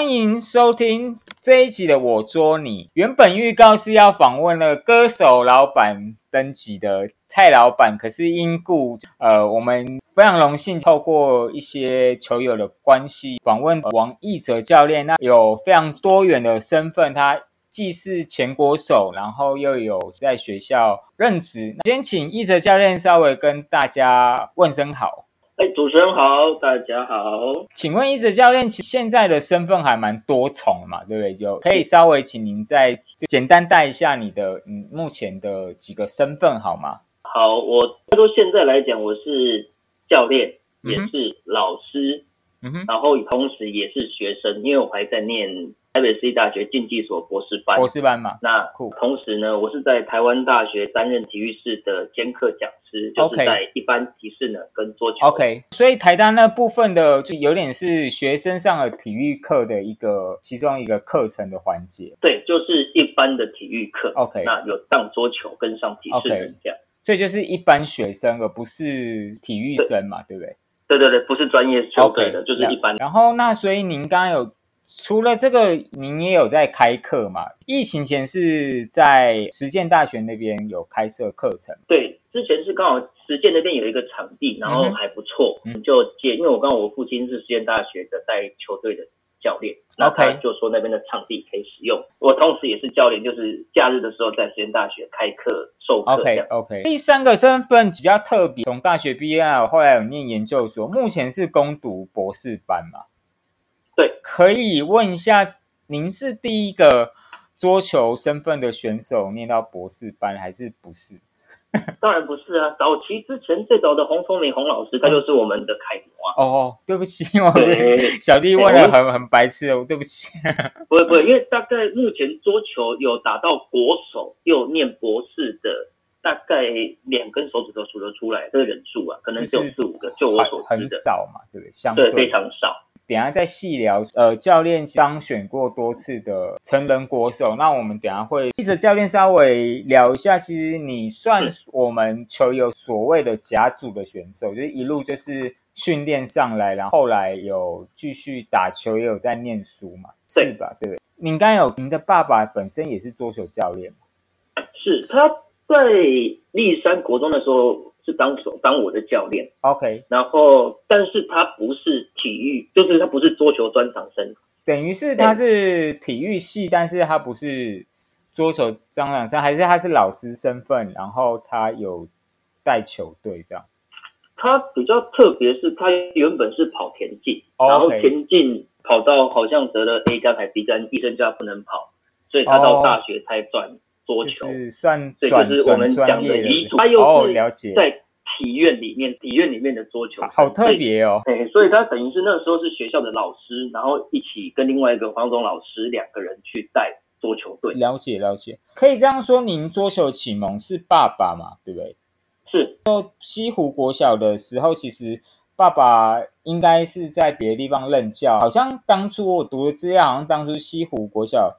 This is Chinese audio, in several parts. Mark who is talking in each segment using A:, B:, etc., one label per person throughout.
A: 欢迎收听这一集的我捉你。原本预告是要访问了歌手老板登级的蔡老板，可是因故呃，我们非常荣幸透过一些球友的关系访问王义哲教练。那有非常多元的身份，他既是前国手，然后又有在学校任职。先请义哲教练稍微跟大家问声好。
B: 哎，主持人好，大家好。
A: 请问一哲教练，其现在的身份还蛮多重嘛，对不对？就可以稍微请您再简单带一下你的嗯目前的几个身份好吗？
B: 好，我说现在来讲，我是教练，也是老师，嗯哼，然后同时也是学生，因为我还在念。台北市立大学竞技所博士班，
A: 博士班嘛。
B: 那同时呢，我是在台湾大学担任体育室的兼课讲师，就是在一般体适呢跟桌球。
A: OK，所以台大那部分的就有点是学生上的体育课的一个其中一个课程的环节。
B: 对，就是一般的体育课。
A: OK，
B: 那有上桌球跟上体适这样。
A: 所以就是一般学生，而不是体育生嘛，对不对？
B: 对对对，不是专业球队的，就是一般。
A: 然后那所以您刚刚有。除了这个，您也有在开课嘛？疫情前是在实践大学那边有开设课程。
B: 对，之前是刚好实践那边有一个场地，然后还不错，嗯就借。因为我刚好我父亲是实践大学的带球队的教练，然后他就说那边的场地可以使用。我同时也是教练，就是假日的时候在实践大学开课授课。
A: OK OK。第三个身份比较特别，从大学毕业后来有念研究所，目前是攻读博士班嘛？
B: 对，
A: 可以问一下，您是第一个桌球身份的选手念到博士班，还是不是？
B: 当然不是啊，早期之前最早的洪聪明洪老师，他就是我们的楷模啊。
A: 哦，对不起，我小弟问了很很白痴哦，对不起。
B: 不会不会，因为大概目前桌球有打到国手又念博士的，大概两根手指头数得出来这个人数啊，可能只有四五个，就我所知的
A: 很少嘛，对不对？相
B: 对非常少。
A: 等下再细聊。呃，教练当选过多次的成人国手，那我们等下会记者教练稍微聊一下。其实你算我们球友所谓的甲组的选手，就是一路就是训练上来，然后后来有继续打球，也有在念书嘛，是吧？对不对？您刚有您的爸爸本身也是桌球教练
B: 是他在立山国中的时候。是当手当我的教练
A: ，OK，
B: 然后但是他不是体育，就是他不是桌球专长生，
A: 等于是他是体育系，但是他不是桌球专长生，还是他是老师身份，然后他有带球队这样。
B: 他比较特别是他原本是跑田径，然后田径跑到好像得了 A 加还 B 肝，医生叫他不能跑，所以他到大学才转。桌球是
A: 算转转专业的，
B: 他又是在体院里面，体院里面的桌球，
A: 好特别哦。
B: 对，所以他等于是那时候是学校的老师，然后一起跟另外一个黄总老师两个人去带桌球队。
A: 了解了解，可以这样说，您桌球启蒙是爸爸嘛？对不对？
B: 是。
A: 到西湖国小的时候，其实爸爸应该是在别的地方任教，好像当初我读的资料，好像当初西湖国小。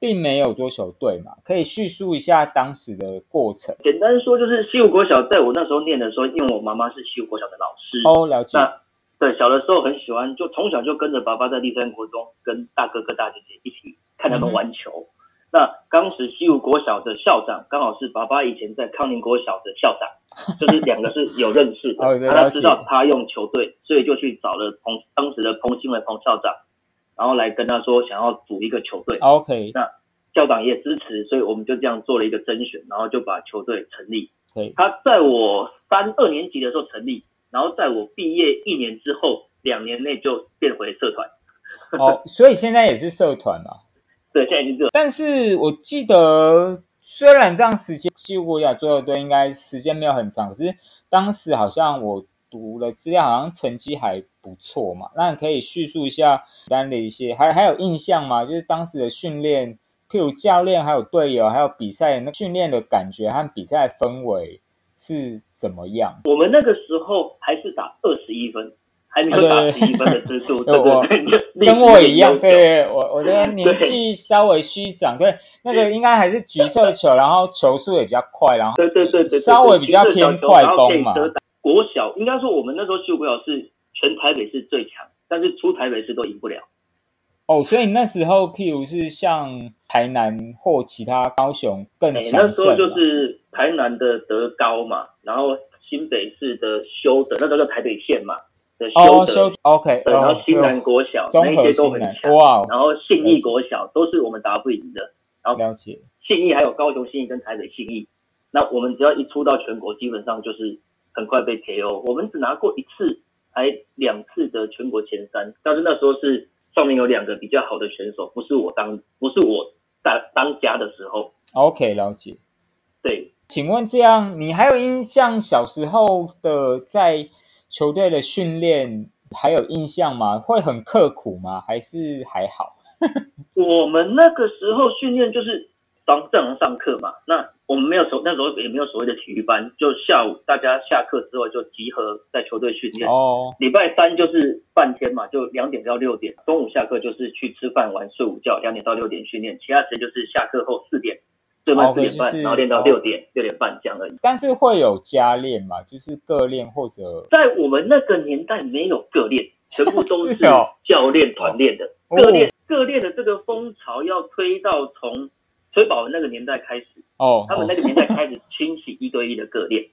A: 并没有桌球队嘛？可以叙述一下当时的过程。
B: 简单说，就是西湖国小在我那时候念的时候，因为我妈妈是西湖国小的老师
A: 哦，了解。
B: 那对小的时候很喜欢，就从小就跟着爸爸在第三国中，跟大哥哥大姐姐一起看他们玩球。那当时西湖国小的校长刚好是爸爸以前在康宁国小的校长，就是两个是有认识的。他知道他用球队，所以就去找了彭当时的彭新伟彭校长。然后来跟他说想要组一个球队
A: ，OK，
B: 那校长也支持，所以我们就这样做了一个甄选，然后就把球队成立。
A: 对，
B: 他在我三二年级的时候成立，然后在我毕业一年之后，两年内就变回社团。
A: 哦，所以现在也是社团嘛？
B: 对，现在是。
A: 但是我记得，虽然这样时间，西湖亚足球队应该时间没有很长，可是当时好像我。读了资料，好像成绩还不错嘛。那你可以叙述一下单的一些，还还有印象吗？就是当时的训练，譬如教练、还有队友、还有比赛那训练的感觉和比赛氛围是怎么样？
B: 我们那个时候还是打二十一分，还没有打十一分的制度。对
A: 对 跟我一样，对我我觉得年纪稍微虚长，对那个应该还是橘色球，然后球速也比较快，然后
B: 对对对对，
A: 稍微比较偏快攻嘛。
B: 国小应该说，我们那时候秀国小是全台北市最强，但是出台北市都赢不了。
A: 哦，所以那时候，譬如是像台南或其他高雄更
B: 哎，
A: 强
B: 那时候就是台南的德高嘛，然后新北市的修德，那时候叫台北县嘛的
A: 哦，
B: 修
A: 修
B: 德
A: ，OK，
B: 对，然后
A: 哦
B: 新南国小那一些都，很强，
A: 哇，
B: 然后信义国小都是我们打不赢的，
A: 了解，
B: 信义还有高雄信义跟台北信义，那我们只要一出到全国，基本上就是很快被 KO。我们只拿过一次还两次的全国前三，但是那时候是上面有两个比较好的选手，不是我当不是我当当家的时候
A: ，OK，了解。
B: 对，
A: 请问这样，你还有印象小时候的在球队的训练还有印象吗？会很刻苦吗？还是还好？
B: 我们那个时候训练就是当正常上课嘛，那我们没有所那时候也没有所谓的体育班，就下午大家下课之后就集合在球队训练。
A: 哦，
B: 礼拜三就是半天嘛，就两点到六点，中午下课就是去吃饭玩睡午觉，两点到六点训练，其他时间就是下课后四点，最慢
A: 哦
B: 四点半，
A: 就是
B: 然后练到六点六点半这样而已。
A: 但是会有加练嘛？就是各练或者
B: 在我们那个年代没有各练，全部都 是教练团练的。
A: 哦
B: 个练各练的这个风潮要推到从崔宝文那个年代开始，
A: 哦，
B: 他们那个年代开始清洗一对一的个练。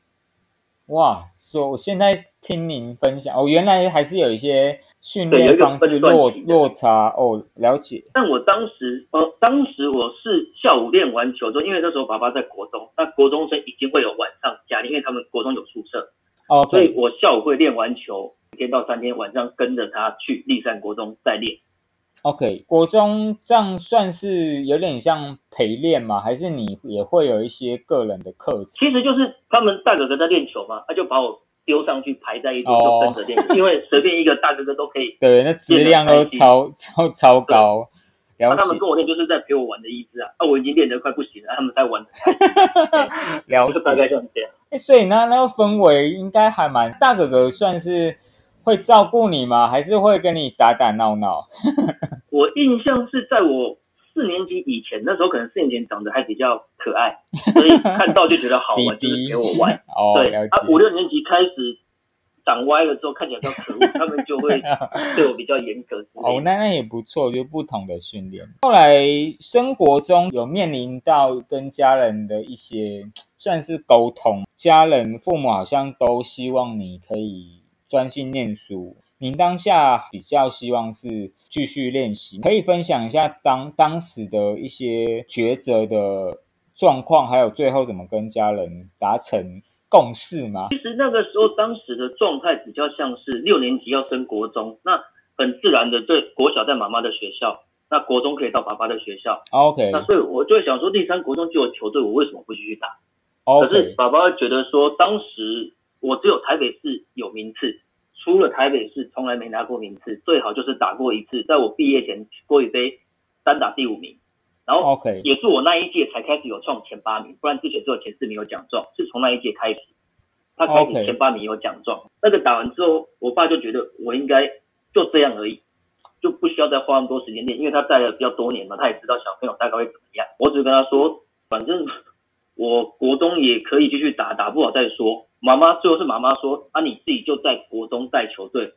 A: 哇，说我现在听您分享哦，原来还是有一些训练方式落落差哦，了解
B: 但我当时，呃，当时我是下午练完球之后，因为那时候爸爸在国中，那国中生已经会有晚上加练，因为他们国中有宿舍哦，所以我下午会练完球，一天到三天，晚上跟着他去立山国中再练。
A: OK，国中这样算是有点像陪练吗？还是你也会有一些个人的课程？
B: 其实就是他们大哥哥在练球嘛，他就把我丢上去排在一堆，
A: 哦
B: 就跟着练，因为随便一个大哥哥都可以。
A: 对，那质量都超超超高，
B: 那、
A: 了解
B: 他们跟我练就是在陪我玩的意思啊，啊，我已经练得快不行了，他们在玩，
A: 了
B: 就大概
A: 就
B: 是这样。
A: 诶所以那那个氛围应该还蛮大哥哥算是会照顾你吗？还是会跟你打打闹闹？
B: 我印象是在我四年级以前，那时候可能四年前长得还比较可爱，所以看到就觉得好
A: 弟
B: 玩，就是
A: 弟
B: 陪我玩。
A: 哦，
B: 对
A: 他
B: 啊，五。六年级开始长歪了之后，看起来比较可恶，他们就会对我比较严格
A: 哦，那那也不错，就不同的训练。后来生活中有面临到跟家人的一些算是沟通，家人父母好像都希望你可以专心念书。您当下比较希望是继续练习，可以分享一下当当时的一些抉择的状况，还有最后怎么跟家人达成共识吗？
B: 其实那个时候，当时的状态比较像是六年级要升国中，那很自然的，对国小在妈妈的学校，那国中可以到爸爸的学校
A: ，OK
B: 那所以我就会想说，第三国中就有球队，我为什么不继续打？可是爸爸会觉得说，当时我只有台北市有名次，除了台北市从来没拿过名次，最好就是打过一次，在我毕业前国语杯单打第五名，然后也是我那一届才开始有创前八名，不然之前只有前四名有奖状，是从那一届开始，他开始前八名有奖状。那个打完之后，我爸就觉得我应该就这样而已，就不需要再花那么多时间练，因为他带了比较多年嘛，他也知道小朋友大概会怎么样。我只是跟他说，反正我国中也可以继续打，打不好再说。妈妈最后是妈妈说，啊，你自己就在国中带球队，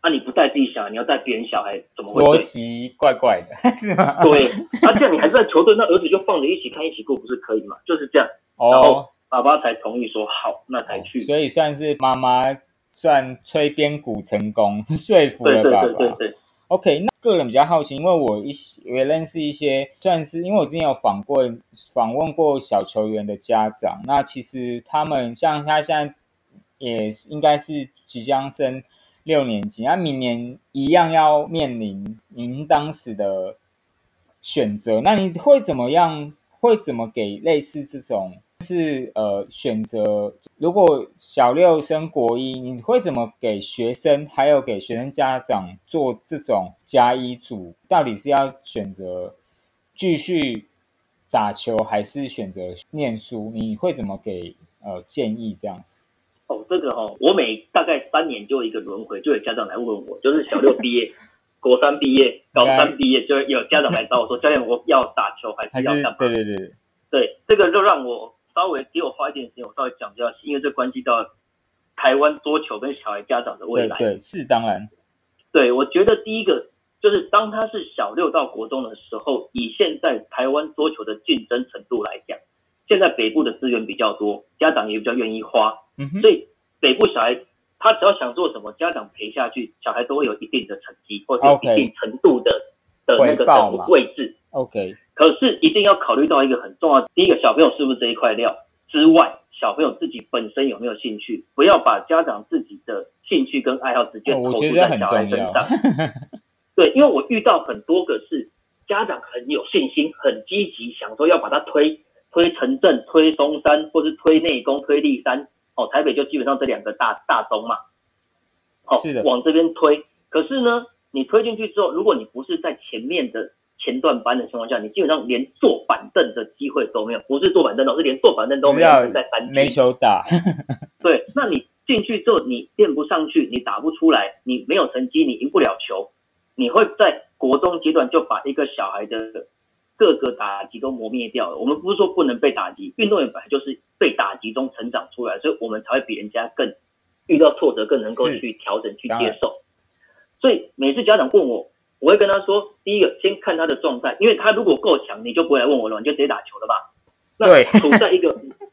B: 啊，你不带自己小孩，你要带别人小孩，怎么会
A: 逻
B: 对？
A: 辑怪怪的，是吗？
B: 对，啊，这样你还在球队，那儿子就放着一起看一起过，不是可以吗？就是这样，然
A: 哦
B: 后，爸爸才同意说好，那才去。
A: 所以算是妈妈算吹边鼓成功，说服了爸爸。
B: 对对对，
A: OK，那个人比较好奇，因为我一些也认识一些，算是因为我之前有访过访问过小球员的家长，那其实他们像他现在也应该是即将升六年级，那明年一样要面临您当时的选择，那你会怎么样？会怎么给类似这种是呃选择？如果小六升国一，你会怎么给学生还有给学生家长做这种加一组？到底是要选择继续打球，还是选择念书？你会怎么给呃建议这样子？
B: 哦，这个哦，我每大概三年就一个轮回，就有家长来问我，就是小六毕业、国三毕业、高三毕业，就有家长来找我说，教练，我要打球还
A: 还是
B: 是要干嘛？
A: 对对对对
B: 对，这个就让我稍微给我花一点时间，我稍微讲一下，因为这关系到台湾桌球跟小孩家长的未来。
A: 对对，是当然。
B: 对，我觉得第一个就是当他是小六到国中的时候，以现在台湾桌球的竞争程度来讲，现在北部的资源比较多，家长也比较愿意花，所以北部小孩他只要想做什么，家长陪下去，小孩都会有一定的成绩或者一定程度的的那个位置。
A: OK，
B: 可是一定要考虑到一个很重要的，第一个小朋友是不是这一块料之外，小朋友自己本身有没有兴趣，不要把家长自己的兴趣跟爱好直接
A: 哦
B: 投注在小孩身上。对，因为我遇到很多个是家长很有信心、很积极，想说要把他推推城镇、推松山，或是推内功、推立山。哦，台北就基本上这两个大大宗嘛。哦，
A: 是的
B: 往这边推。可是呢，你推进去之后，如果你不是在前面的前段班的情况下，你基本上连坐板凳的机会都没有。不是坐板凳哦，是连坐板凳都没有。在班
A: 没球打，
B: 对，那你进去之后，你练不上去，你打不出来，你没有成绩，你赢不了球，你会在国中阶段就把一个小孩的各个打击都磨灭掉了。我们不是说不能被打击，运动员本来就是被打击中成长出来，所以我们才会比人家更遇到挫折更能够去调整、去接受。所以每次家长问我，我会跟他说，第一个先看他的状态，因为他如果够强，你就不会来问我了，你就直接打球了吧。那
A: 对
B: 处在一个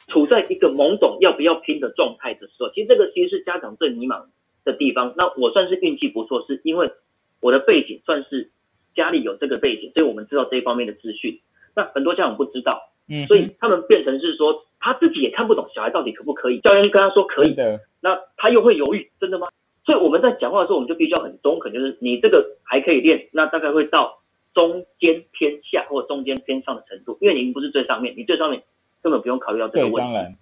B: 处在一个懵懂要不要拼的状态的时候，其实这个其实是家长最迷茫的地方。那我算是运气不错，是因为我的背景算是家里有这个背景，所以我们知道这一方面的资讯。那很多家长不知道，
A: 嗯，
B: 所以他们变成是说他自己也看不懂小孩到底可不可以，教练跟他说可以
A: 真，的
B: 那他又会犹豫，真的吗？所以我们在讲话的时候，我们就必须要很中肯，就是你这个还可以练，那大概会到中间偏下或中间偏上的程度，因为您不是最上面，你最上面根本不用考虑到这个，问题。
A: 当然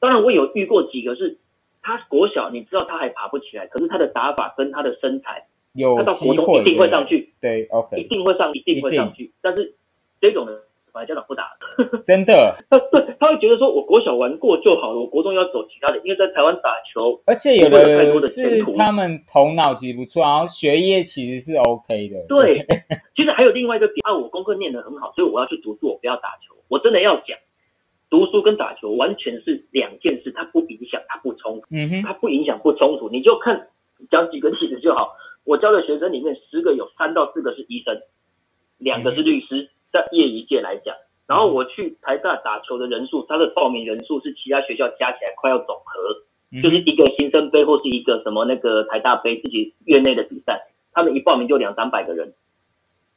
B: 当然，我有遇过几个是他国小，你知道他还爬不起来，可是他的打法跟他的身材，
A: 有
B: 他到国中一定会上去，
A: 对
B: 一
A: ，OK，一
B: 定会上，一定会上去。但是这种的，反正家长不打，
A: 真的，
B: 他对他会觉得说，我国小玩过就好了，我国中要走其他的，因为在台湾打球
A: 而且有
B: 不会有太多
A: 的是他们头脑其实不错，然后学业其实是 OK 的，
B: 对，其实还有另外一个点啊，我功课念得很好，所以我要去读书，我不要打球。我真的要讲，读书跟打球完全是两件事，它不影响，它不冲突，
A: 嗯哼，
B: 它不影响不冲突。你就看讲几个例子就好。我教的学生里面，十个有三到四个是医生，两个是律师，在业余界来讲。然后我去台大打球的人数，他的报名人数是其他学校加起来快要总和。
A: 嗯
B: 就是一个新生杯或是一个什么那个台大杯自己院内的比赛，他们一报名就两三百个人，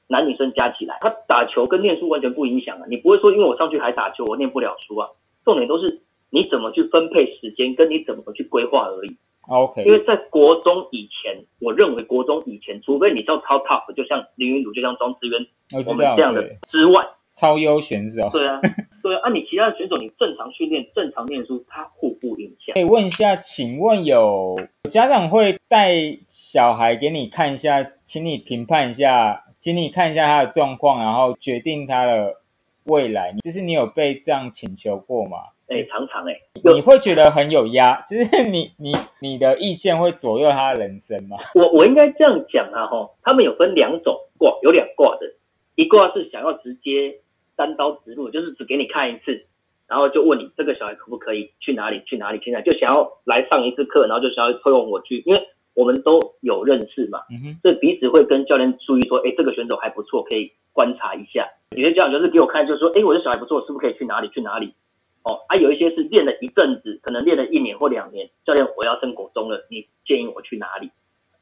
B: 男女生加起来，他打球跟念书完全不影响啊。你不会说因为我上去还打球，我念不了书啊。重点都是你怎么去分配时间，跟你怎么去规划而已。因
A: OK，因
B: 为在国中以前，我认为国中以前，除非你叫超 top，就像林云儒，就像庄智渊，我们这样的，之外，
A: 超优选手。
B: 对啊，对啊，啊，你其他的选手，你正常训练、正常念书，他互不影响。
A: 可以问一下，请问有家长会带小孩给你看一下，请你评判一下，请你看一下他的状况，然后决定他的未来。就是你有被这样请求过吗？
B: 哎、常常哎、
A: 你会觉得很有压，就是 你你你的意见会左右他的人生吗？
B: 我我应该这样讲啊，哈，他们有分两种卦，有两卦的，一卦是想要直接单刀直入，就是只给你看一次，然后就问你这个小孩可不可以去哪里去哪里去哪里，就想要来上一次课，然后就想要推动我去，因为我们都有认识嘛，
A: 嗯哼，
B: 所以彼此会跟教练注意说，哎，这个选手还不错，可以观察一下。有些家长就是给我看，就是说，哎，我的小孩不错，是不是可以去哪里去哪里？哦，啊，有一些是练了一阵子，可能练了一年或两年，教练我要升国中了，你建议我去哪里？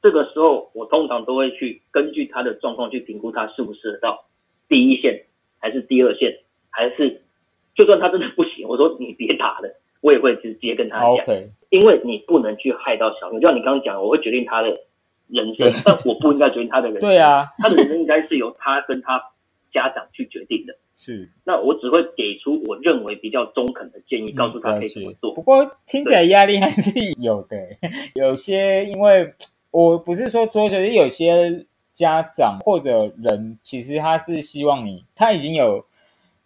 B: 这个时候，我通常都会去根据他的状况去评估他适不适合到第一线，还是第二线，还是就算他真的不行，我说你别打了，我也会直接跟他讲。因为你不能去害到小朋友，就像你刚刚讲，我会决定他的人生，但我不应该决定他的人生。
A: 对，啊，
B: 他的人生应该是由他跟他家长去决定的。
A: 是
B: 那我只会给出我认为比较中肯的建议，告诉他可以怎么做
A: 不。过听起来压力还是有的欸，有些因为我不是说桌球，是有些家长或者人，其实他是希望你，他已经有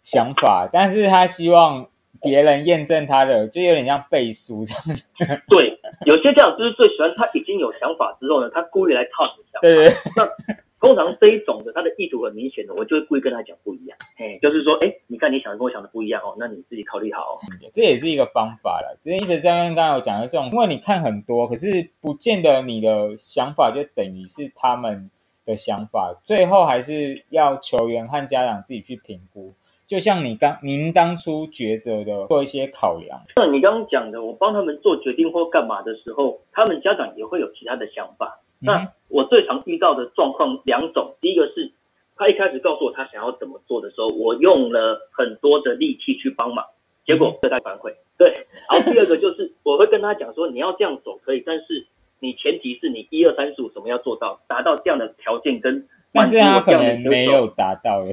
A: 想法，但是他希望别人验证他的，就有点像背书这样子。
B: 对，有些家长就是最喜欢他已经有想法之后呢，他故意来套你想法。
A: 对对对
B: 通常这一种的，他的意图很明显的，我就会故意跟他讲不一样。哎，就是说，哎，你看你想的跟我想的不一样哦，那你自己考虑好哦。
A: 这也是一个方法了。之前一直教练刚刚有讲的这种，因为你看很多，可是不见得你的想法就等于是他们的想法，最后还是要球员和家长自己去评估。就像你刚您当初抉择的做一些考量。
B: 那你刚刚讲的，我帮他们做决定或干嘛的时候，他们家长也会有其他的想法。那我最常遇到的状况两种，第一个是他一开始告诉我他想要怎么做的时候，我用了很多的力气去帮忙，结果得到反馈。对，然后第二个就是 我会跟他讲说，你要这样走可以，但是你前提是你一二三四五什么要做到，达到这样的条件跟，
A: 但是他可能没有达到耶。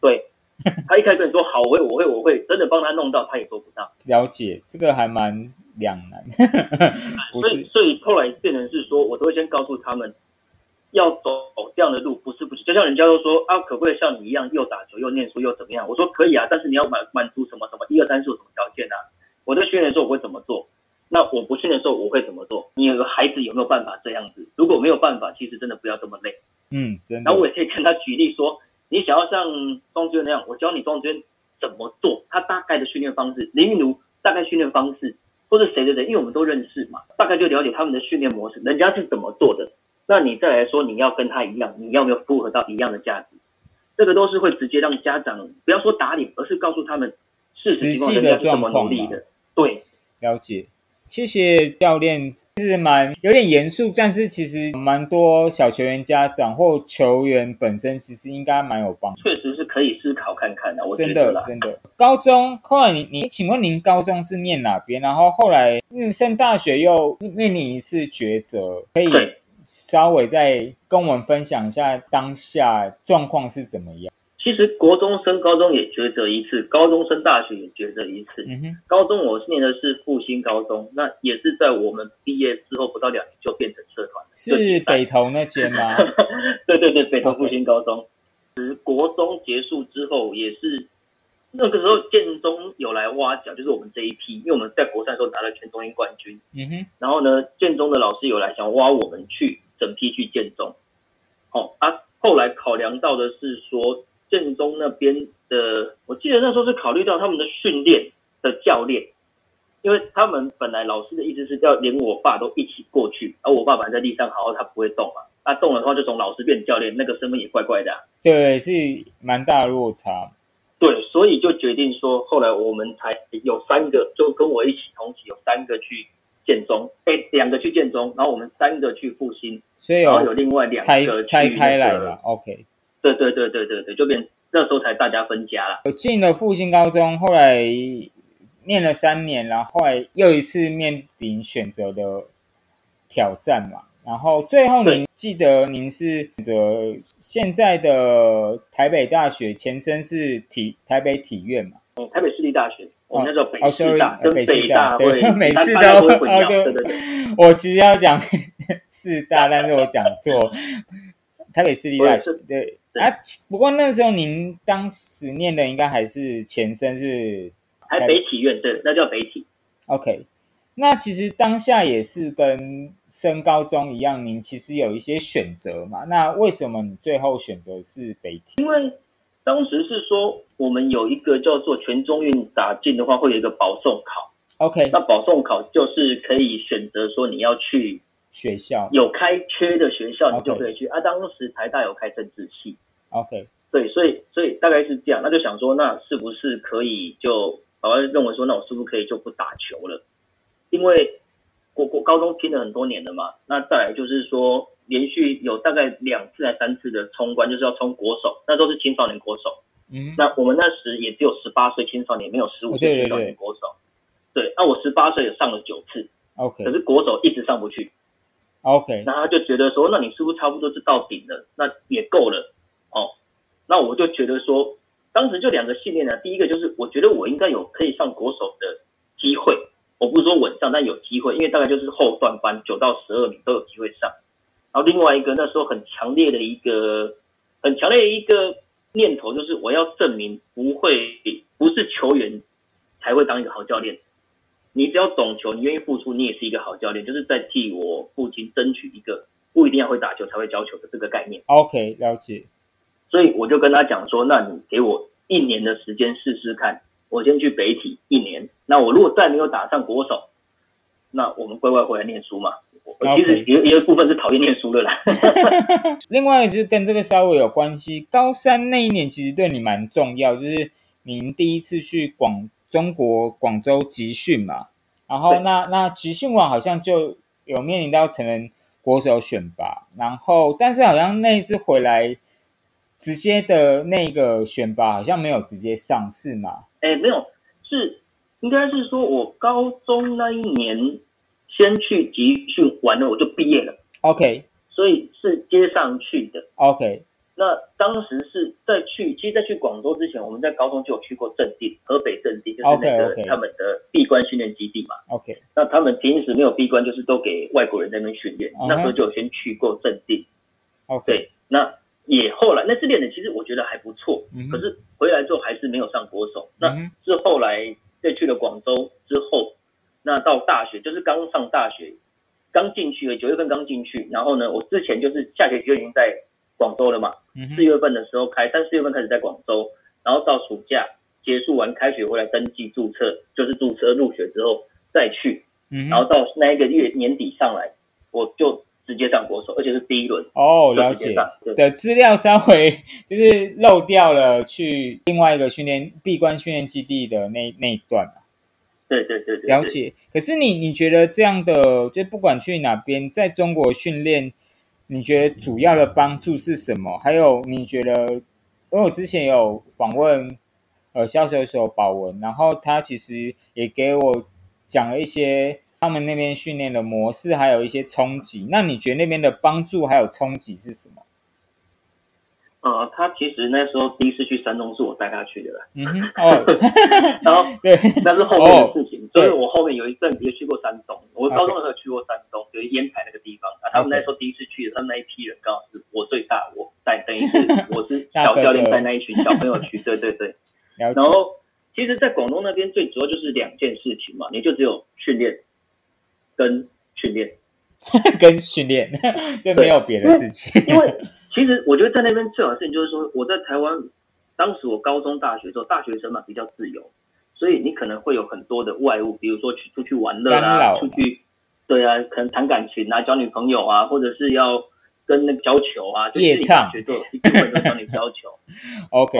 B: 对，他一开始说好，我会，我会，我会，真的帮他弄到，他也做不到。
A: 了解，这个还蛮两难。
B: 所以，所以后来变成是说，我都会先告诉他们。要走这样的路不是不行，就像人家都说啊，可不可以像你一样又打球又念书又怎么样？我说可以啊，但是你要满满足什么什么一二三四什么条件啊？我在训练的时候我会怎么做？那我不训练的时候我会怎么做？你有个孩子有没有办法这样子？如果没有办法，其实真的不要这么累。
A: 嗯，真的。
B: 然后我也可以跟他举例说，你想要像庄志渊那样，我教你庄志渊怎么做，他大概的训练方式，林云如大概训练方式，或者谁的人，因为我们都认识嘛，大概就了解他们的训练模式，人家是怎么做的。那你再来说，你要跟他一样，你要没有符合到一样的价值？这个都是会直接让家长不要说打脸，而是告诉他们
A: 实际的状况
B: 的。对，
A: 了解。谢谢教练，是蛮有点严肃，但是其实蛮多小球员家长或球员本身其实应该蛮有帮助。
B: 确实是可以思考看看的，我
A: 真的真的。高中后来你你，请问您高中是念哪边？然后后来嗯，上大学又面临一次抉择，可以。稍微再跟我们分享一下当下状况是怎么样？
B: 其实国中升高中也抉择一次，高中升大学也抉择一次。嗯哼，高中我念的是复兴高中，那也是在我们毕业之后不到两年就变成社团，
A: 是北投那间吗？
B: 对对对，北投复兴高中。是国中结束之后也是。那个时候建中有来挖角，就是我们这一批，因为我们在国赛时候拿了全中英冠军。嗯哼。然后呢，建中的老师有来想挖我们去整批去建中。哦，啊，后来考量到的是说建中那边的，我记得那时候是考虑到他们的训练的教练，因为他们本来老师的意思是要连我爸都一起过去，而我爸爸在地上好好，他不会动嘛。他动了的话，就从老师变教练，那个身份也怪怪的。
A: 对，是蛮大落差。
B: 对，所以就决定说，后来我们才有三个，就跟我一起同期，有三个去建中，哎，两个去建中，然后我们三个去复兴，
A: 所以
B: 有有另外两个
A: 拆开来了。OK，
B: 对对对对对对，就变那时候才大家分家了。
A: 我进了复兴高中，后来念了三年，然后后来又一次面临选择的挑战嘛。然后最后，您记得您是选择现在的台北大学，前身是体台北体院嘛？
B: 嗯，台北市立大学，我们叫北
A: 师
B: 大，跟
A: 北
B: 大
A: 对，每次都
B: 啊对对对。
A: 我其实要讲 市大，但是我讲错，台北市立大学对啊。不过那时候您当时念的应该还是前身是
B: 台北体院，对，那叫北体。
A: OK。那其实当下也是跟升高中一样，您其实有一些选择嘛。那为什么你最后选择是北体？
B: 因为当时是说我们有一个叫做全中运打进的话，会有一个保送考。
A: OK，
B: 那保送考就是可以选择说你要去
A: 学校
B: 有开缺的学校，你就可以去啊。当时台大有开政治系。
A: OK，
B: 对，所以所以大概是这样。那就想说，那是不是可以就好像认为说，那我是不是可以就不打球了？因为国国高中拼了很多年了嘛，那再来就是说，连续有大概两次还三次的冲关，就是要冲国手，那都是青少年国手。嗯，那我们那时也只有十八岁青少年，没有十五岁青少年国手。对，那我十八岁也上了九次。
A: OK，
B: 可是国手一直上不去。
A: OK，
B: 那他就觉得说，那你是不是差不多是到顶了？那也够了。哦，那我就觉得说，当时就两个信念呢，第一个就是我觉得我应该有可以上国手的机会。我不是说稳上，但有机会，因为大概就是后段班九到十二名都有机会上。然后另外一个那时候很强烈的一个很强烈的一个念头，就是我要证明不会不是球员才会当一个好教练。你只要懂球，你愿意付出，你也是一个好教练。就是在替我父亲争取一个不一定要会打球才会教球的这个概念。
A: OK，了解。
B: 所以我就跟他讲说，那你给我一年的时间试试看。我先去北体一年，那我如果再没有打上国手，那我们乖乖回来念书嘛。其实有有一部分是讨厌念书的啦。
A: 另外也是跟这个稍微有关系，高三那一年其实对你蛮重要，就是您第一次去广中国广州集训嘛，然后那那集训完好像就有面临到成人国手选拔，然后但是好像那一次回来直接的那个选拔好像没有直接上市嘛，
B: 哎，没有，是应该是说我高中那一年先去集训完了，我就毕业了
A: ，OK
B: 所以是接上去的。
A: OK
B: 那当时是在去，其实，在去广州之前，我们在高中就有去过正定，河北正定，就是那个他们的闭关训练基地嘛。
A: OK
B: 那他们平时没有闭关，就是都给外国人在那边训练。那时候就有先去过正定
A: ，OK，
B: 那也后来那次练的其实我觉得还不错，
A: 嗯
B: 可是回来之后还是没有上国手。那是后来再去了广州之后，那到大学就是刚上大学，刚进去了，九月份刚进去，然后呢，我之前就是下学期就已经在广州了嘛，四月份的时候开，但四月份开始在广州，然后到暑假结束完开学回来登记注册，就是注册入学之后再去，
A: 嗯
B: 然后到那一个月年底上来，我就直接上国手，而且是第一轮
A: 哦了解。的资料稍微 就是漏掉了，去另外一个训练闭关训练基地的那那一段嘛，
B: 对对对对，
A: 了解。可是你你觉得这样的，就不管去哪边，在中国训练，你觉得主要的帮助是什么？还有你觉得，因为我之前有访问呃销售手保文，然后他其实也给我讲了一些他们那边训练的模式，还有一些冲击。那你觉得那边的帮助还有冲击是什么？
B: 呃，他其实那时候第一次去山东是我带他去的啦，
A: 嗯哼，哦，
B: 然后
A: 对，
B: 那是后面的事情，所以
A: 对
B: 我后面有一阵子也去过山东，我高中的时候去过山东，就是烟台那个地方啊。他们那时候第一次去的，他们那一批人刚好是我最大，我带等于是 我是小教练带那一群小朋友去，对对对。然。后其实，在广东那边最主要就是两件事情嘛，你就只有训练跟训练，
A: 跟训练，就没有别的事情。
B: 因为其实我觉得在那边最好的事情就是说，我在台湾，当时我高中、大学的时候，大学生嘛比较自由，所以你可能会有很多的外物，比如说去出去玩乐啊，出去，对啊，可能谈感情啊，交女朋友啊，或者是要跟那个交球啊，就是你大学都有一部分都教你交球，
A: OK，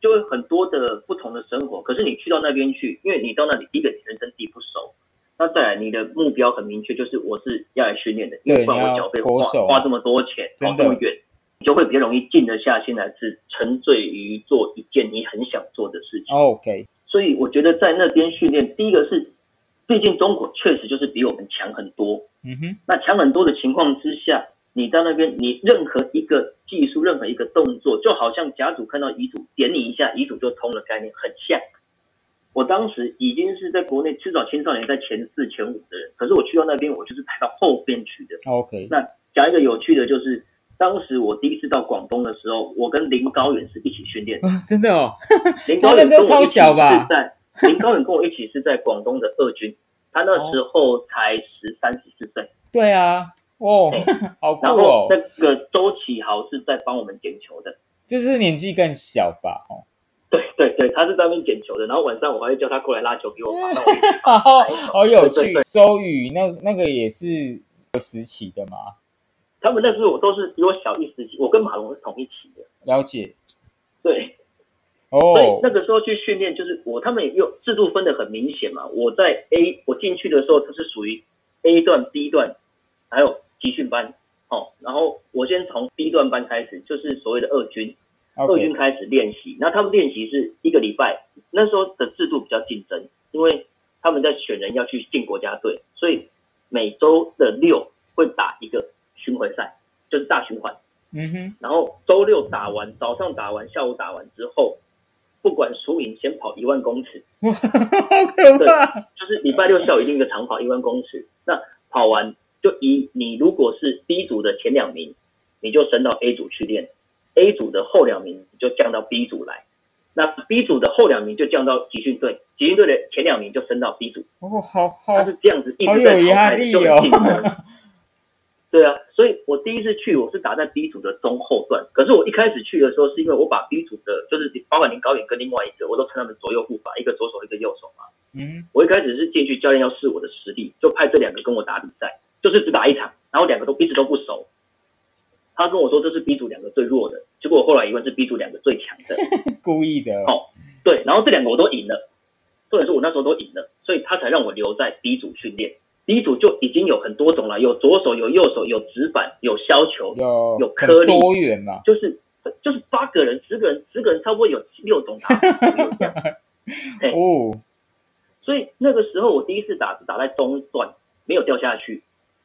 B: 就会很多的不同的生活。可是你去到那边去，因为你到那里，第一个你人生地不熟，那再来你的目标很明确，就是我是要来训练的，因为不然我缴费花花这么多钱，跑这么远，你就会比较容易静得下心来，是沉醉于做一件你很想做的事情。
A: OK，
B: 所以我觉得在那边训练，第一个是，毕竟中国确实就是比我们强很多，
A: 嗯哼，
B: 那强很多的情况之下，你到那边，你任何一个技术，任何一个动作，就好像甲组看到乙组点你一下，乙组就通了，概念很像。我当时已经是在国内至少青少年在前四、前五的人，可是我去到那边，我就是排到后边去的。
A: OK，
B: 那讲一个有趣的，就是当时我第一次到广东的时候，我跟林高远是一起训练的。
A: 哇 真的哦，
B: 林高远
A: 超小吧
B: 是在林高远跟我一起是在广东的二军，他那时候才十三十四岁。
A: 对啊，哦，好酷
B: 然后
A: 哦
B: 那，个周启豪是在帮我们捡球的，
A: 就是年纪更小吧，哦，
B: 对对对，他是在那边捡球的。然后晚上我还会叫他过来拉球给我罚，那我一起
A: 好有趣。周宇那那个也是时期的嘛，
B: 他们那时候我都是比我小一时期，我跟马龙是同一期的。
A: 了解
B: 对，所以
A: 哦
B: 那个时候去训练，就是我他们也有制度分的很明显嘛。我在 A 我进去的时候，它是属于 A 段、B 段，还有集训班。哦，然后我先从 B 段班开始，就是所谓的二军。二军开始练习，那他们练习是一个礼拜，那时候的制度比较竞争，因为他们在选人要去进国家队，所以每周的六会打一个巡回赛，就是大循环。
A: 嗯哼，
B: 然后周六打完，早上打完，下午打完之后，不管输赢，先跑一万公尺，
A: 好可怕，
B: 就是礼拜六下午一定一个长跑一万公尺。那跑完就以你如果是 B 组的前两名，你就升到 A 组去练；A 组的后两名就降到 B 组来。那 B 组的后两名就降到集训队，集训队的前两名就升到 B 组。
A: 哦，好好
B: 他是这样子一
A: 好
B: 直在淘汰就
A: 力哦
B: 很竞争。对啊，所以我第一次去我是打在 B 组的中后段，可是我一开始去的时候是因为我把 B 组的，就是包括林高远跟另外一个，我都称他们左右护法，一个左手一个右手嘛。
A: 嗯
B: 我一开始是进去，教练要试我的实力，就派这两个跟我打比赛，就是只打一场，然后两个都彼此都不熟。他跟我说这是 B 组两个最弱的，结果我后来一问是 B 组两个最强的。
A: 故意的。
B: 哦对，然后这两个我都赢了，重点是我那时候都赢了，所以他才让我留在 B 组训练。B 组就已经有很多种了，有左手，有右手，有直板，有削球，
A: 有
B: 有颗粒
A: 多元嘛。
B: 就是就是八个人、十个人、十个人，差不多有六种打
A: 哦，
B: 所以那个时候我第一次打是打在中段，没有掉下去。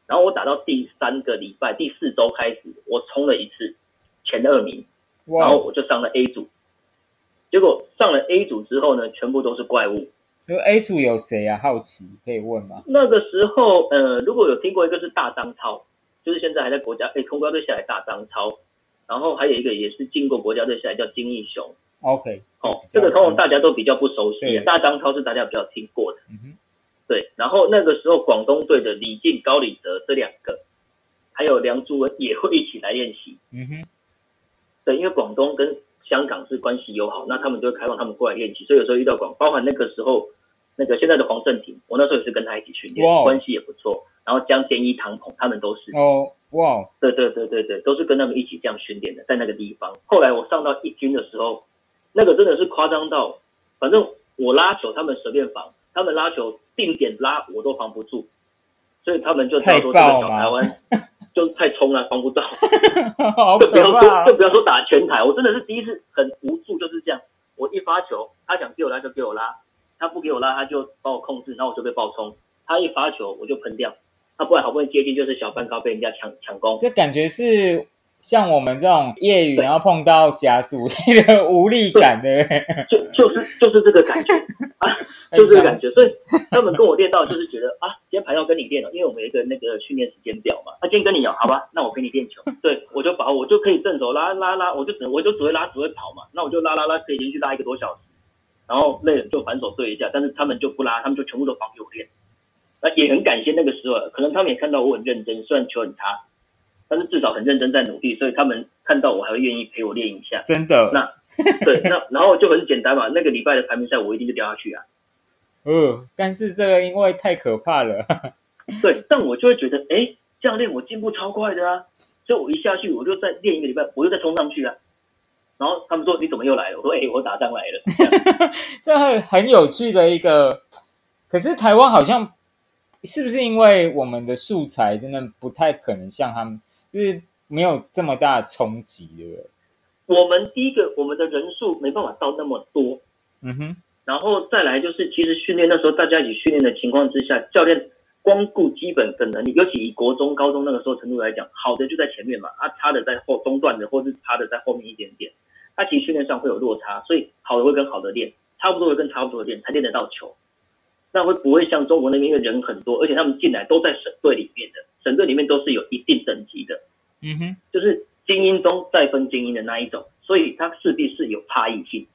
B: 然后我打到第三个礼拜、第四周开始，我冲了一次前二名，
A: 哇
B: 然，后我就上了 A 组。结果上了 A 组之后呢，全部都是怪物。
A: 那 A 组有谁啊？好奇可以问吗？
B: 那个时候，呃，如果有听过一个是大张超，就是现在还在国家诶从国家队下来大张超，然后还有一个也是进过国家队下来叫金义雄。
A: OK，
B: 哦，这个通常大家都比较不熟悉啊，大张超是大家比较听过的。
A: 嗯哼，
B: 对，然后那个时候广东队的李静、高礼德这两个，还有梁祝文也会一起来练习。
A: 嗯哼，
B: 对，因为广东跟香港是关系友好，那他们就会开放他们过来练习，所以有时候遇到广，包含那个时候那个现在的黄胜廷，我那时候也是跟他一起训练
A: 哇，
B: 关系也不错。然后江天一、唐鹏他们都是，
A: 哦，哇，
B: 对对对对对，都是跟他们一起这样训练的，在那个地方。后来我上到一军的时候，那个真的是夸张到，反正我拉球他们随便防，他们拉球定点拉我都防不住，所以他们就知道说这个小台湾就太冲了，防不到。
A: 好
B: 就不要说，就不要说打全台，我真的是第一次很无助，就是这样。我一发球，他想给我拉就给我拉，他不给我拉他就把我控制，然后我就被爆冲。他一发球我就喷掉，他不然好不容易接近就是小半高被人家抢抢攻。
A: 这感觉是像我们这种业余，然后碰到甲组的无力感的，
B: 就就是就是这个感觉啊，就是这个感觉。所以他们跟我练到就是觉得啊，今天排要跟你练了，因为我们有一个那个训练时间表嘛。他、今天跟你有，好吧，那我陪你练球。对，我就把我就可以正手拉拉拉，我就只我就只会拉只会跑嘛，那我就拉拉拉可以连续拉一个多小时，然后累了就反手对一下，但是他们就不拉，他们就全部都放给我练。那也很感谢那个时候，可能他们也看到我很认真，虽然球很差，但是至少很认真在努力，所以他们看到我还会愿意陪我练一下。
A: 真的，
B: 那对，那 然后就很简单嘛，那个礼拜的排名赛我一定就掉下去啊。
A: 呃，但是这个因为太可怕了，
B: 对，但我就会觉得，哎，这样练我进步超快的啊，所以我一下去我就再练一个礼拜，我就再冲上去啊。然后他们说你怎么又来了？我说哎，我打仗来了。这样
A: 这很很有趣的一个。可是台湾好像是不是因为我们的素材真的不太可能像他们，就是没有这么大的冲击，对不对？
B: 我们第一个，我们的人数没办法到那么多，
A: 嗯哼，
B: 然后再来就是，其实训练那时候大家一起训练的情况之下，教练光顾基本的能力，尤其以国中、高中那个时候程度来讲，好的就在前面嘛，啊，差的在后中段的，或是差的在后面一点点，他其实训练上会有落差，所以好的会跟好的练，差不多会跟差不多的练，才练得到球。那会不会像中国那边因为人很多，而且他们进来都在省队里面的，省队里面都是有一定等级的，
A: 嗯哼，
B: 就是精英中再分精英的那一种，所以它势必是有差异性。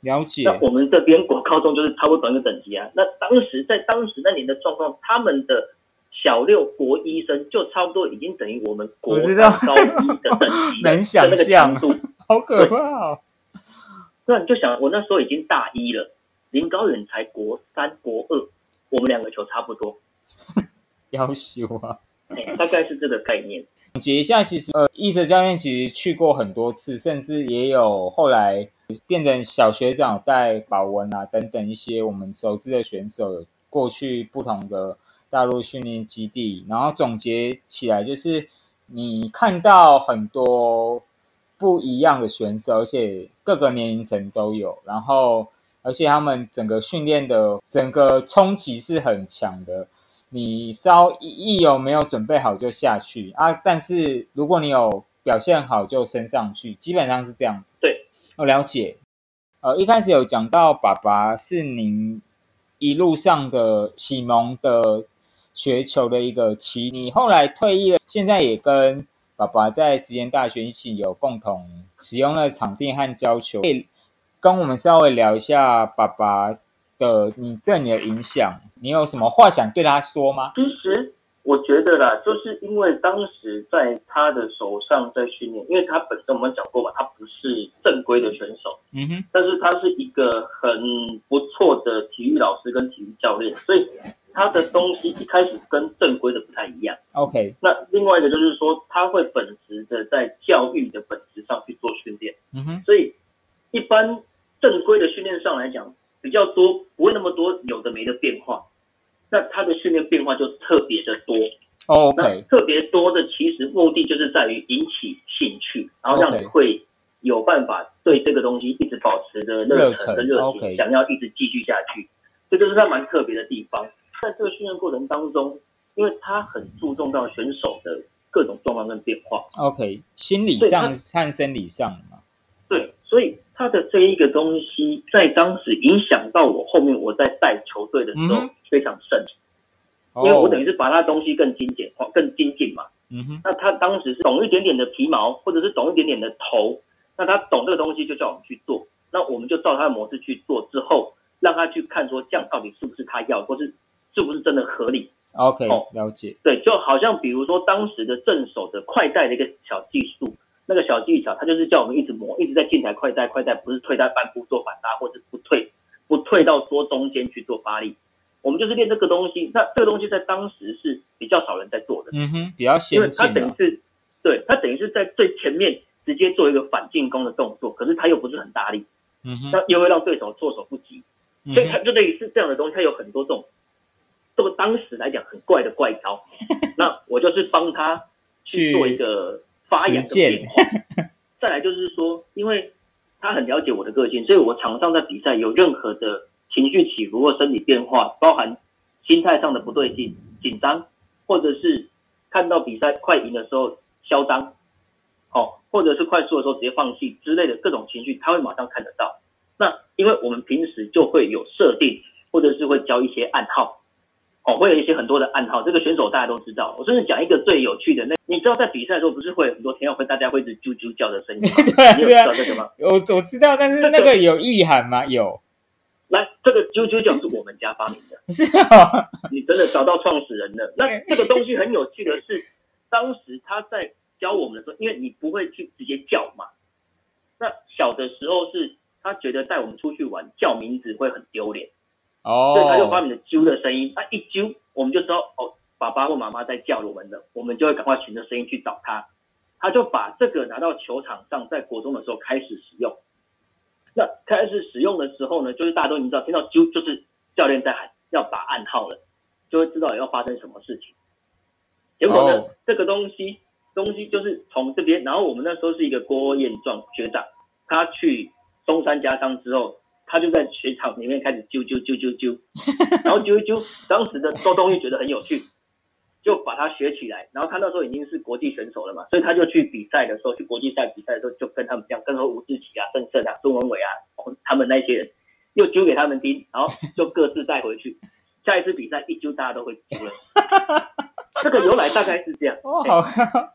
A: 了解
B: 那。我们这边国高中就是差不多同一个等级啊。那当时在当时那年的状况，他们的小六国医生就差不多已经等于我们国高一的等级
A: 能 想
B: 那个
A: 象
B: 强度。
A: 好可怕哦！
B: 那你就想，我那时候已经大一了，林高远才国三、国二，我们两个球差不多，
A: 要修啊！
B: 哎，大概是这个概念。
A: 总结一下，其实呃，易哲教练其实去过很多次，甚至也有后来变成小学长带保文啊等等一些我们熟知的选手，有过去不同的大陆训练基地，然后总结起来就是你看到很多不一样的选手，而且各个年龄层都有，然后而且他们整个训练的整个冲击是很强的。你稍一一有没有准备好就下去啊，但是如果你有表现好就升上去，基本上是这样子。
B: 对，
A: 我了解。呃，一开始有讲到爸爸是您一路上的启蒙的学球的一个起，你后来退役了，现在也跟爸爸在实验大学一起有共同使用了场地和教球，可以跟我们稍微聊一下爸爸的你对你的影响，你有什么话想对他说吗？
B: 其实我觉得啦，就是因为当时在他的手上在训练，因为他本身我们讲过嘛，他不是正规的选手，
A: 嗯哼，
B: 但是他是一个很不错的体育老师跟体育教练，所以他的东西一开始跟正规的不太一样。
A: OK，
B: 那另外一个就是说，他会本职的在教育的本质上去做训练，
A: 嗯哼，
B: 所以一般正规的训练上来讲比较多，不会那么多有的没的变化。那他的训练变化就特别的多。那
A: OK，
B: 特别多的其实目的就是在于引起兴趣，然后让你会有办法对这个东西一直保持着热
A: 热忱
B: 忱跟热情想要一直继续下去。这就是它蛮特别的地方。在这个训练过程当中，因为他很注重到选手的各种状况跟变化
A: ，OK，心理
B: 对
A: 上和生理上嘛。
B: 对，所以他的这一个东西在当时影响到我后面我在带球队的时候非常深，因为我等于
A: 哦，
B: 是把他东西更精简化、更精进嘛。
A: 嗯哼，
B: 那他当时是懂一点点的皮毛，或者是懂一点点的头，那他懂这个东西就叫我们去做，那我们就照他的模式去做，之后让他去看说这样到底是不是他要，或是是不是真的合理。
A: OK，
B: 哦
A: 了解。
B: 对，就好像比如说当时的正手的快带的一个小技术，那个小技巧，他就是叫我们一直磨，一直在进台快带，快带不是退在半步做反拉，或者不退不退到桌中间去做发力，我们就是练这个东西。那这个东西在当时是比较少人在做的。
A: 嗯哼，比较
B: 因为他。等于是，对他等于是在最前面直接做一个反进攻的动作，可是他又不是很大力，
A: 嗯哼，
B: 那又会让对手措手不及，
A: 嗯
B: 所以他就等于是这样的东西，他有很多这种，这个当时来讲很怪的怪招，那我就是帮他去做一个发扬的变化。再来就是说，因为他很了解我的个性，所以我场上在比赛有任何的情绪起伏或身体变化，包含心态上的不对劲、紧张，或者是看到比赛快赢的时候嚣张，哦，或者是快速的时候直接放弃之类的各种情绪，他会马上看得到。那因为我们平时就会有设定，或者是会教一些暗号，哦，会有一些很多的暗号，这个选手大家都知道。我甚至讲一个最有趣的，那你知道在比赛的时候不是会有很多天要会大家会一直啾啾叫的声音吗？
A: 对啊
B: 你有
A: 对啊
B: 知道这个吗？
A: 我我知道，但是那个有意涵吗？有，
B: 来，这个啾啾叫是我们家发明的，
A: 是啊。
B: 你真的找到创始人了。那这个东西很有趣的是，当时他在教我们的时候，因为你不会去直接叫嘛，那小的时候是他觉得带我们出去玩叫名字会很丢脸。所以他就发
A: 哦，
B: 明了啾的声音，他一啾我们就知道哦，爸爸或妈妈在叫我们了，我们就会赶快循着声音去找他。他就把这个拿到球场上，在国中的时候开始使用。那开始使用的时候呢，就是大家都已经知道，听到啾就是教练在喊要打暗号了，就会知道要发生什么事情。结果呢，
A: 哦
B: 这个东西东西就是从这边，然后我们那时候是一个郭彦壮学长，他去中山家商之后，他就在雪场里面开始揪揪揪揪揪，然后揪一揪，当时的周冬玉觉得很有趣，就把它学起来。然后他那时候已经是国际选手了嘛，所以他就去比赛的时候，去国际赛比赛的时候，就跟他们这样，跟说吴志奇啊、郑胜啊、孙文伟啊，哦他们那些人又揪给他们听，然后就各自带回去。下一次比赛一揪，大家都会揪了。这个由来大概是这样。
A: 哦，
B: 哎
A: 好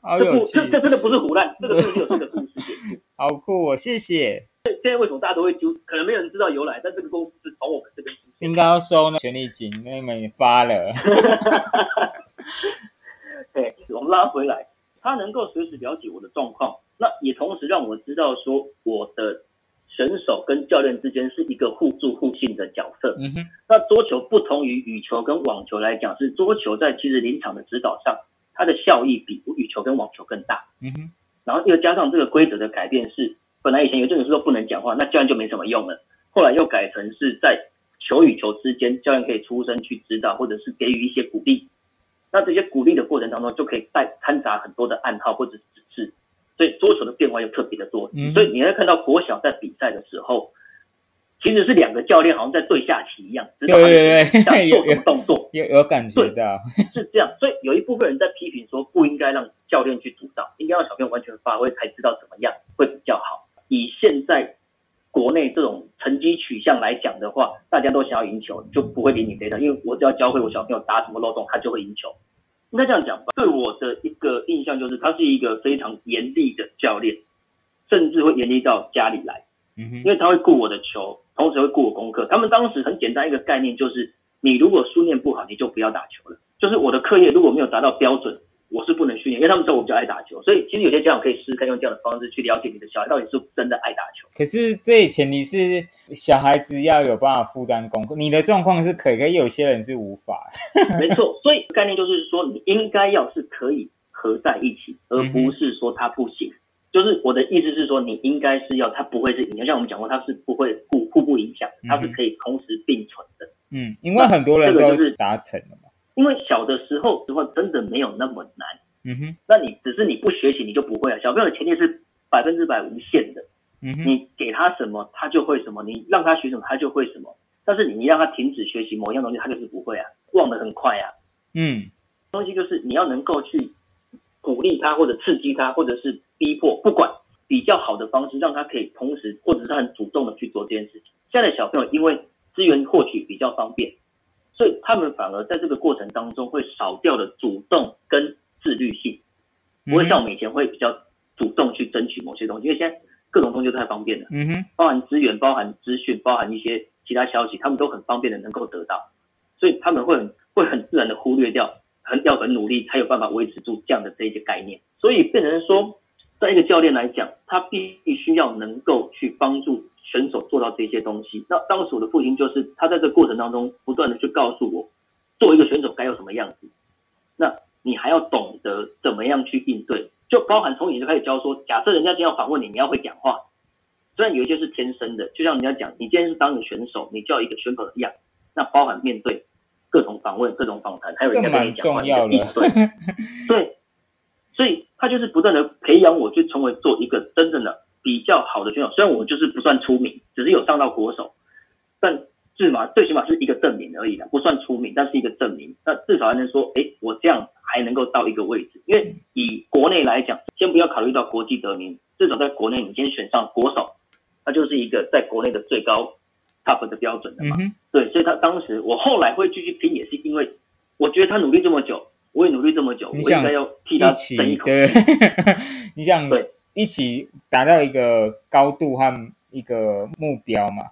A: 好
B: 这
A: 有趣
B: 不这，这真的不是胡乱，这个真的有这个故事。
A: 好酷哦，谢谢。
B: 现在为什么大家都会揪？可能没有人知道由来，但这个公司是从我们这边。
A: 应该要收呢权利金，那你们也发了。
B: 对，我们拉回来，他能够随时了解我的状况，那也同时让我知道说我的选手跟教练之间是一个互助互信的角色。
A: 嗯哼，
B: 那桌球不同于羽球跟网球来讲，是桌球在其实临场的指导上，它的效益比羽球跟网球更大。
A: 嗯哼，
B: 然后又加上这个规则的改变是，本来以前有阵子说不能讲话，那教练就没什么用了。后来又改成是在球与球之间，教练可以出声去指导，或者是给予一些鼓励。那这些鼓励的过程当中，就可以带掺杂很多的暗号或者是指示，所以桌球的变化又特别的多。
A: 嗯
B: 所以你会看到国小在比赛的时候，其实是两个教练好像在对下棋一样，
A: 对对对
B: 要做什么动作。
A: 有有感觉的。
B: 是这样，所以有一部分人在批评说不应该让教练去主导，应该让小朋友完全发挥，才知道怎么样会比较好。以现在国内这种成绩取向来讲的话，大家都想要赢球，就不会理你这一套，因为我只要教会我小朋友打什么漏洞，他就会赢球。应该这样讲吧。对我的一个印象就是，他是一个非常严厉的教练，甚至会严厉到家里来。
A: 嗯哼
B: 因，为他会顾我的球，同时会顾我功课。他们当时很简单一个概念就是，你如果书念不好，你就不要打球了。就是我的课业如果没有达到标准，我是不能训练，因为他们知道我比较爱打球，所以其实有些家长可以试试看用这样的方式去了解你的小孩到底是真的爱打球。
A: 可是这前提是小孩子要有办法负担功课，你的状况是可以，可有些人是无法。
B: 没错，所以概念就是说，你应该要是可以合在一起，而不是说他不行。就是我的意思是说，你应该是要他不会是影响，像我们讲过，他是不会互互不影响，他是可以同时并存的。
A: 嗯，因为很多人都是达成了嘛。
B: 因为小的时候，的话真的没有那么难。
A: 嗯哼，
B: 那你只是你不学习，你就不会啊。小朋友的潜力是百分之百无限的。
A: 嗯哼，
B: 你给他什么，他就会什么；你让他学什么，他就会什么。但是你让他停止学习某一样东西，他就是不会啊，忘得很快啊。
A: 嗯，
B: 东西就是你要能够去鼓励他，或者刺激他，或者是逼迫，不管比较好的方式，让他可以同时，或者是很主动的去做这件事情。现在的小朋友因为资源获取比较方便。所以他们反而在这个过程当中会少掉了主动跟自律性，不会像我们以前会比较主动去争取某些东西，因为现在各种东西都太方便了，
A: 嗯哼，
B: 包含资源、包含资讯、包含一些其他消息，他们都很方便的能够得到，所以他们会很会很自然的忽略掉，很要很努力才有办法维持住这样的这一些概念，所以变成说，在一个教练来讲，他必须要能够去帮助。选手做到这些东西，那当时我的父亲就是他在这过程当中不断的去告诉我，做一个选手该有什么样子。那你还要懂得怎么样去应对，就包含从以前就开始教说，假设人家今天要访问你，你要会讲话。虽然有一些是天生的，就像人家讲，你今天是当个选手，你就要一个选手的样。那包含面对各种访问、各种访谈，还有人家跟你讲话的应对。对，所以他就是不断的培养我，去成为做一个真正的。比较好的选手，虽然我就是不算出名，只是有上到国手，但至少最起码是一个证明而已的，不算出名，但是一个证明。那至少还能说，哎，我这样还能够到一个位置。因为以国内来讲，先不要考虑到国际得名，至少在国内，你先选上国手，那就是一个在国内的最高 top 的标准的嘛。对，所以他当时我后来会继续拼，也是因为我觉得他努力这么久，我也努力这么久，我应该要替他争一口。
A: 你想对。一起达到一个高度和一个目标嘛？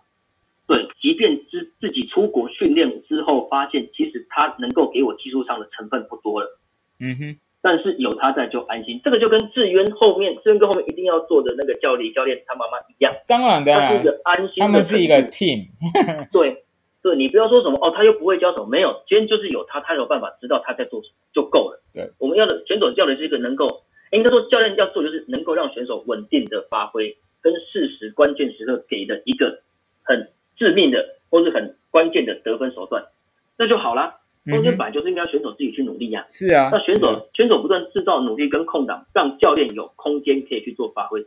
B: 对，即便自自己出国训练之后，发现其实他能够给我技术上的成分不多了。
A: 嗯哼，
B: 但是有他在就安心。这个就跟志渊后面，志渊哥后面一定要做的那个教练教练他妈妈一样。
A: 当然的，
B: 他是一个安心。
A: 他们是一个 team。
B: 对对，你不要说什么哦，他又不会教什么，没有，今天就是有他，他有办法知道他在做什么就够了。
A: 对，
B: 我们要的选手教的是一个能够。应该说，教练要做就是能够让选手稳定的发挥，跟适时关键时刻给的一个很致命的或是很关键的得分手段，那就好了。中间本来就是应该选手自己去努力呀。
A: 是啊。
B: 那选手选手不断制造努力跟空档，让教练有空间可以去做发挥。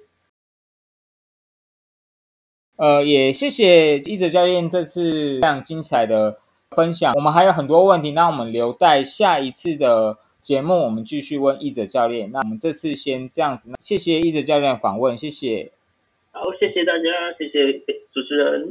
A: 呃，也谢谢一哲教练这次非常精彩的分享。我们还有很多问题，那我们留待下一次的。节目我们继续问一泽教练，那我们这次先这样子，谢谢一泽教练访问，谢谢。
B: 好，谢谢大家，谢谢主持人。